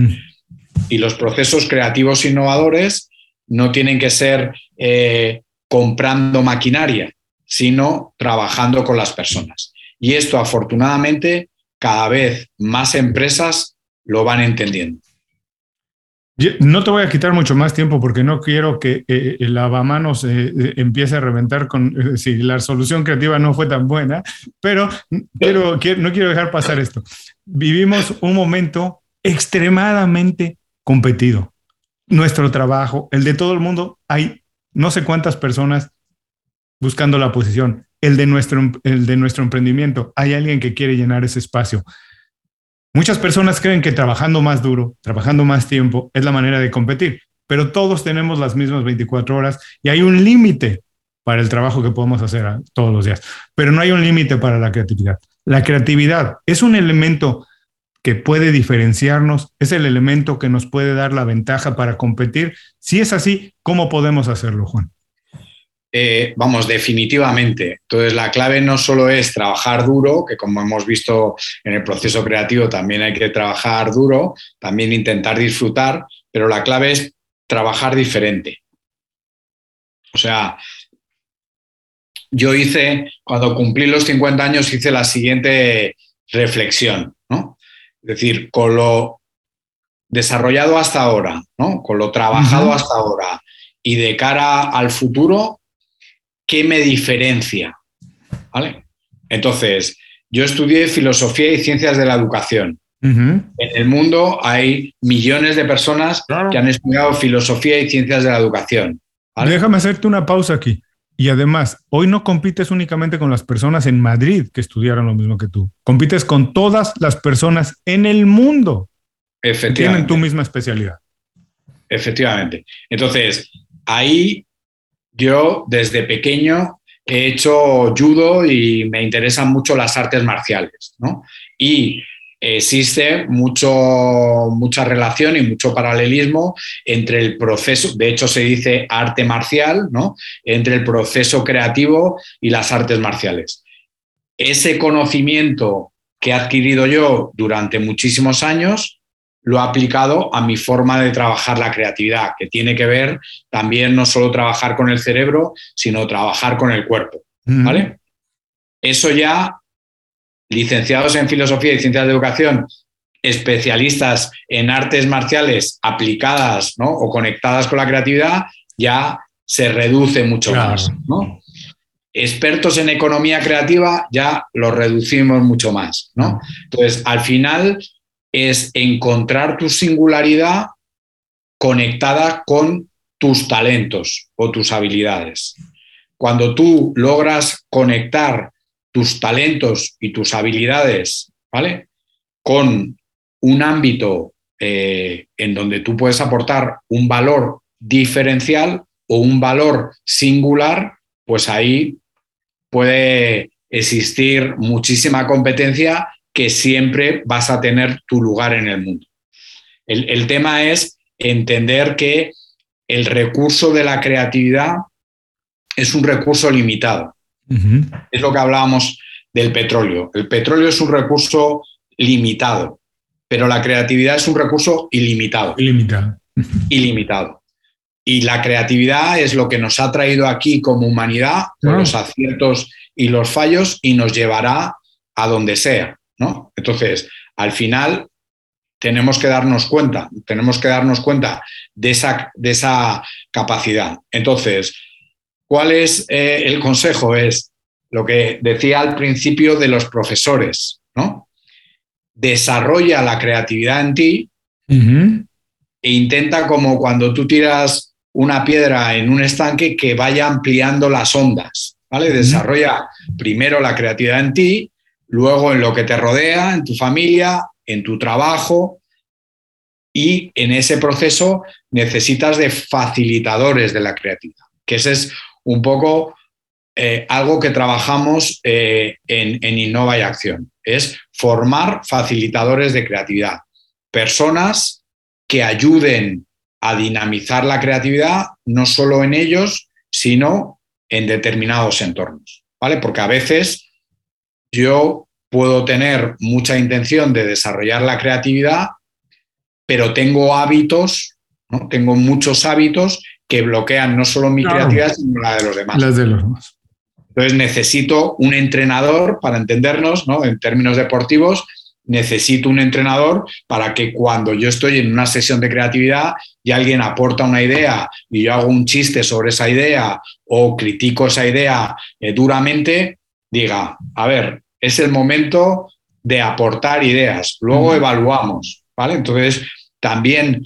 Y los procesos creativos innovadores no tienen que ser eh, comprando maquinaria, sino trabajando con las personas. Y esto, afortunadamente, cada vez más empresas lo van entendiendo. No te voy a quitar mucho más tiempo porque no quiero que eh, el lavamanos eh, empiece a reventar con si la solución creativa no fue tan buena, pero quiero, no quiero dejar pasar esto. Vivimos un momento extremadamente competido. Nuestro trabajo, el de todo el mundo, hay no sé cuántas personas buscando la posición. El de nuestro, el de nuestro emprendimiento, hay alguien que quiere llenar ese espacio. Muchas personas creen que trabajando más duro, trabajando más tiempo, es la manera de competir, pero todos tenemos las mismas 24 horas y hay un límite para el trabajo que podemos hacer todos los días, pero no hay un límite para la creatividad. La creatividad es un elemento puede diferenciarnos, es el elemento que nos puede dar la ventaja para competir. Si es así, ¿cómo podemos hacerlo, Juan? Eh, vamos, definitivamente. Entonces, la clave no solo es trabajar duro, que como hemos visto en el proceso creativo también hay que trabajar duro, también intentar disfrutar, pero la clave es trabajar diferente. O sea, yo hice, cuando cumplí los 50 años, hice la siguiente reflexión, ¿no? Es decir, con lo desarrollado hasta ahora, ¿no? con lo trabajado hasta ahora y de cara al futuro, ¿qué me diferencia? ¿Vale? Entonces, yo estudié filosofía y ciencias de la educación. En el mundo hay millones de personas que han estudiado filosofía y ciencias de la educación. Déjame hacerte una pausa aquí. Y además, hoy no compites únicamente con las personas en Madrid que estudiaron lo mismo que tú. Compites con todas las personas en el mundo que tienen tu misma especialidad. Efectivamente. Entonces, ahí yo desde pequeño he hecho judo y me interesan mucho las artes marciales. ¿no? Y existe mucho, mucha relación y mucho paralelismo entre el proceso, de hecho se dice arte marcial, ¿no? entre el proceso creativo y las artes marciales. Ese conocimiento que he adquirido yo durante muchísimos años, lo he aplicado a mi forma de trabajar la creatividad, que tiene que ver también no solo trabajar con el cerebro, sino trabajar con el cuerpo. ¿Vale? Eso ya licenciados en filosofía y ciencias de educación, especialistas en artes marciales aplicadas o conectadas con la creatividad, ya se reduce mucho más. Expertos en economía creativa ya lo reducimos mucho más. Entonces, al final es encontrar tu singularidad conectada con tus talentos o tus habilidades. Cuando tú logras conectar tus talentos y tus habilidades, ¿vale? Con un ámbito eh, en donde tú puedes aportar un valor diferencial o un valor singular, pues ahí puede existir muchísima competencia que siempre vas a tener tu lugar en el mundo. el tema es entender que el recurso de la creatividad es un recurso limitado. Es lo que hablábamos del petróleo. El petróleo es un recurso limitado, pero la creatividad es un recurso ilimitado. Ilimitado. Ilimitado. Y la creatividad es lo que nos ha traído aquí como humanidad, con los aciertos y los fallos, y nos llevará a donde sea. ¿no? Entonces, al final, tenemos que darnos cuenta, tenemos que darnos cuenta de esa, de esa capacidad. Entonces, ¿Cuál es eh, el consejo? Es lo que decía al principio de los profesores, ¿no? Desarrolla la creatividad en ti e intenta como cuando tú tiras una piedra en un estanque que vaya ampliando las ondas, ¿vale? Desarrolla primero la creatividad en ti, luego en lo que te rodea, en tu familia, en tu trabajo, y en ese proceso necesitas de facilitadores de la creatividad, que ese es un poco eh, algo que trabajamos eh, en, en Innova y Acción, es formar facilitadores de creatividad, personas que ayuden a dinamizar la creatividad, no solo en ellos, sino en determinados entornos, ¿vale? Porque a veces yo puedo tener mucha intención de desarrollar la creatividad, pero tengo hábitos, ¿no? Tengo muchos hábitos que bloquean no solo mi creatividad, sino la de los demás. Las de los demás. Entonces necesito un entrenador para entendernos, ¿no? En términos deportivos, necesito un entrenador para que cuando yo estoy en una sesión de creatividad y alguien aporta una idea y yo hago un chiste sobre esa idea o critico esa idea eh, duramente, diga, a ver, es el momento de aportar ideas, luego evaluamos, ¿vale? Entonces, también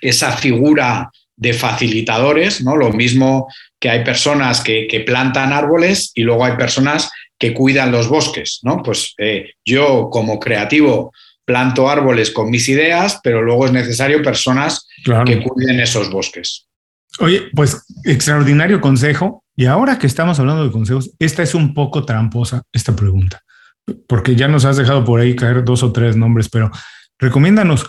esa figura de facilitadores, ¿no? Lo mismo que hay personas que, plantan árboles y luego hay personas que cuidan los bosques, ¿no? Pues eh, yo como creativo planto árboles con mis ideas, pero luego es necesario personas que cuiden esos bosques. Oye, pues extraordinario consejo. Y ahora que estamos hablando de consejos, esta es un poco tramposa, esta pregunta, porque ya nos has dejado por ahí caer dos o tres nombres, pero recomiéndanos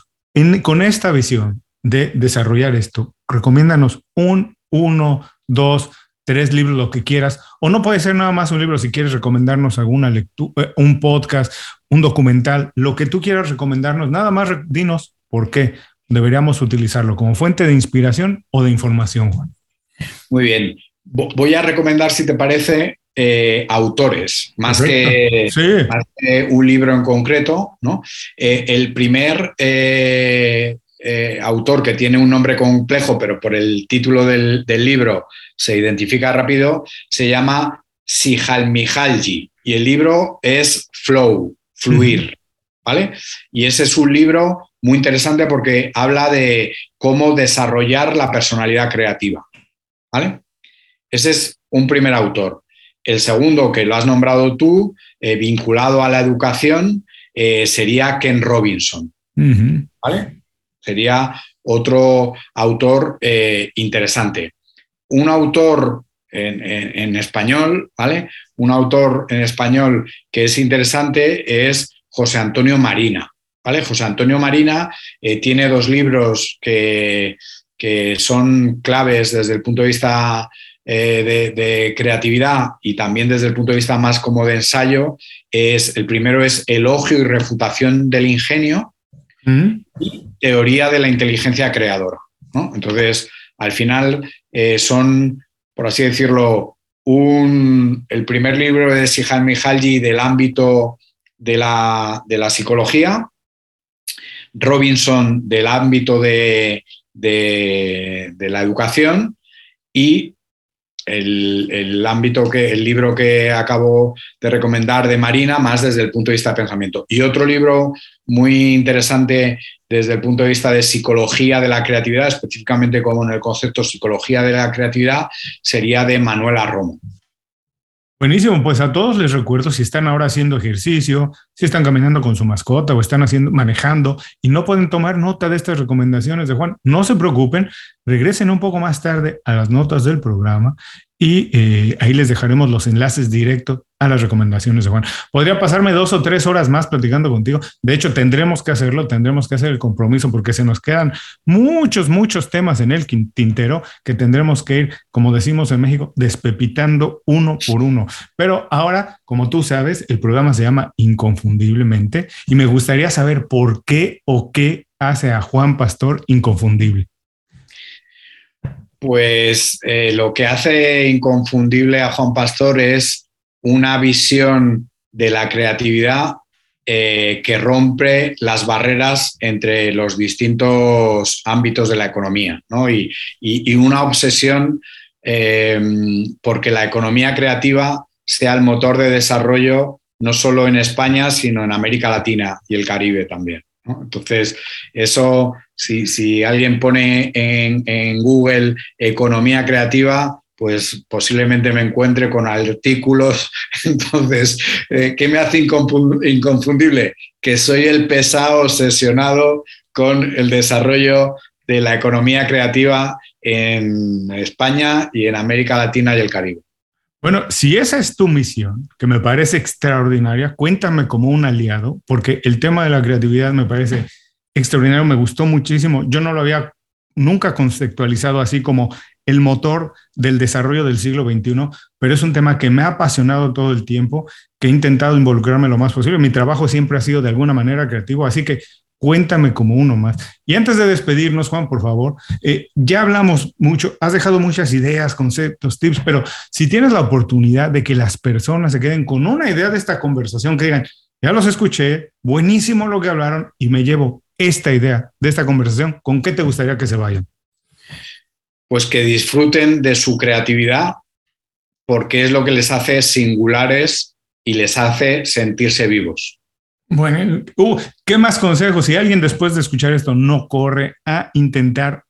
con esta visión, de desarrollar esto, recomiéndanos un, uno, dos, tres libros, lo que quieras, o no puede ser nada más un libro si quieres recomendarnos alguna lectura, eh, un podcast, un documental, lo que tú quieras recomendarnos, nada más dinos por qué deberíamos utilizarlo como fuente de inspiración o de información, Juan. Muy bien. Voy a recomendar, si te parece, eh, autores, más que, un libro en concreto. ¿no? Eh, el primer eh, autor que tiene un nombre complejo, pero por el título del, libro se identifica rápido, se llama Sijalmijalji y el libro es Flow, Fluir. ¿Vale? Y ese es un libro muy interesante porque habla de cómo desarrollar la personalidad creativa. ¿Vale? Ese es un primer autor. El segundo, que lo has nombrado tú, eh, vinculado a la educación, eh, sería Ken Robinson. ¿Vale? Sería otro autor eh, interesante. Un autor en, español, ¿vale? Un autor en español que es interesante es José Antonio Marina. ¿vale? José Antonio Marina eh, tiene dos libros que, que, son claves desde el punto de vista eh, de, creatividad y también desde el punto de vista más como de ensayo. Es, el primero es Elogio y refutación del ingenio mm. Teoría de la inteligencia creadora. Entonces, al final son, por así decirlo, el primer libro de Sihal Mihalji del ámbito de la, psicología, Robinson del ámbito de, la educación y el, ámbito que el libro que acabo de recomendar de Marina más desde el punto de vista de pensamiento. Y otro libro muy interesante desde el punto de vista de psicología de la creatividad, específicamente como en el concepto psicología de la creatividad, sería de Manuela Romo. Buenísimo, pues a todos les recuerdo si están ahora haciendo ejercicio, si están caminando con su mascota o están haciendo manejando y no pueden tomar nota de estas recomendaciones de Juan, no se preocupen, regresen un poco más tarde a las notas del programa y eh, ahí les dejaremos los enlaces directos a las recomendaciones de Juan. Podría pasarme dos o tres horas más platicando contigo. De hecho, tendremos que hacerlo, tendremos que hacer el compromiso porque se nos quedan muchos, muchos temas en el tintero que tendremos que ir, como decimos en México, despepitando uno por uno. Pero ahora, como tú sabes, el programa se llama Inconfundiblemente y me gustaría saber por qué o qué hace a Juan Pastor inconfundible. Pues eh, lo que hace inconfundible a Juan Pastor es una visión de la creatividad eh, que rompe las barreras entre los distintos ámbitos de la economía y, una obsesión eh, porque la economía creativa sea el motor de desarrollo no solo en España, sino en América Latina y el Caribe también. Entonces, eso, si, alguien pone en, Google economía creativa, pues posiblemente me encuentre con artículos. Entonces, eh, ¿qué me hace inconfundible? Que soy el pesado obsesionado con el desarrollo de la economía creativa en España y en América Latina y el Caribe. Bueno, si esa es tu misión, que me parece extraordinaria, cuéntame como un aliado, porque el tema de la creatividad me parece extraordinario, me gustó muchísimo. Yo no lo había nunca conceptualizado así como el motor del desarrollo del siglo XXI, pero es un tema que me ha apasionado todo el tiempo, que he intentado involucrarme lo más posible. Mi trabajo siempre ha sido de alguna manera creativo, así que Cuéntame como uno más. Y antes de despedirnos, Juan, por favor, eh, ya hablamos mucho, has dejado muchas ideas, conceptos, tips, pero si tienes la oportunidad de que las personas se queden con una idea de esta conversación, que digan, ya los escuché, buenísimo lo que hablaron y me llevo esta idea de esta conversación, ¿con qué te gustaría que se vayan? Pues que disfruten de su creatividad, porque es lo que les hace singulares y les hace sentirse vivos. Bueno, uh, ¿qué más consejos? Si alguien después de escuchar esto no corre a intentar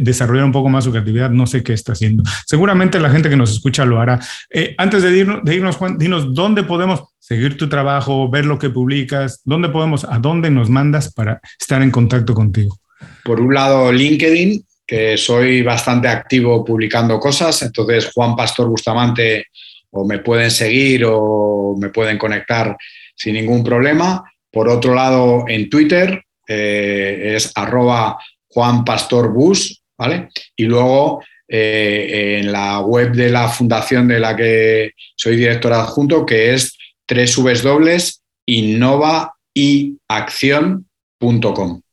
desarrollar un poco más su creatividad, no sé qué está haciendo. Seguramente la gente que nos escucha lo hará. Eh, antes de irnos, de irnos, Juan, dinos dónde podemos seguir tu trabajo, ver lo que publicas, dónde podemos, a dónde nos mandas para estar en contacto contigo. Por un lado, LinkedIn, que soy bastante activo publicando cosas, entonces Juan Pastor Bustamante o me pueden seguir o me pueden conectar sin ningún problema. Por otro lado, en Twitter eh, es arroba Juan Pastor Bus, ¿vale? Y luego eh, en la web de la fundación de la que soy director adjunto, que es www.innovaiacción.com.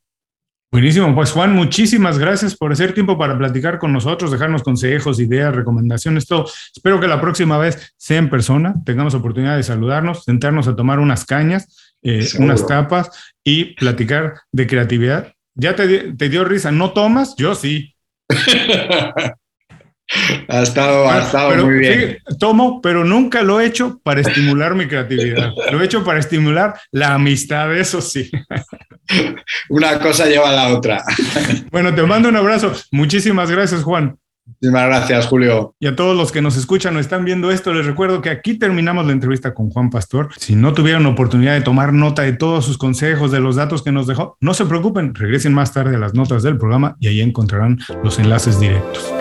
Buenísimo, pues Juan, muchísimas gracias por hacer tiempo para platicar con nosotros, dejarnos consejos, ideas, recomendaciones, todo. Espero que la próxima vez sea en persona, tengamos oportunidad de saludarnos, sentarnos a tomar unas cañas, eh, unas tapas y platicar de creatividad. ¿Ya te, te dio risa? ¿No tomas? Yo sí. Ha estado, ha estado muy bien. tomo, pero nunca lo he hecho para estimular mi creatividad. Lo he hecho para estimular la amistad, eso sí. Una cosa lleva a la otra. Bueno, te mando un abrazo. Muchísimas gracias, Juan. Muchísimas gracias, Julio. Y a todos los que nos escuchan o están viendo esto, les recuerdo que aquí terminamos la entrevista con Juan Pastor. Si no tuvieron oportunidad de tomar nota de todos sus consejos, de los datos que nos dejó, no se preocupen, regresen más tarde a las notas del programa y ahí encontrarán los enlaces directos.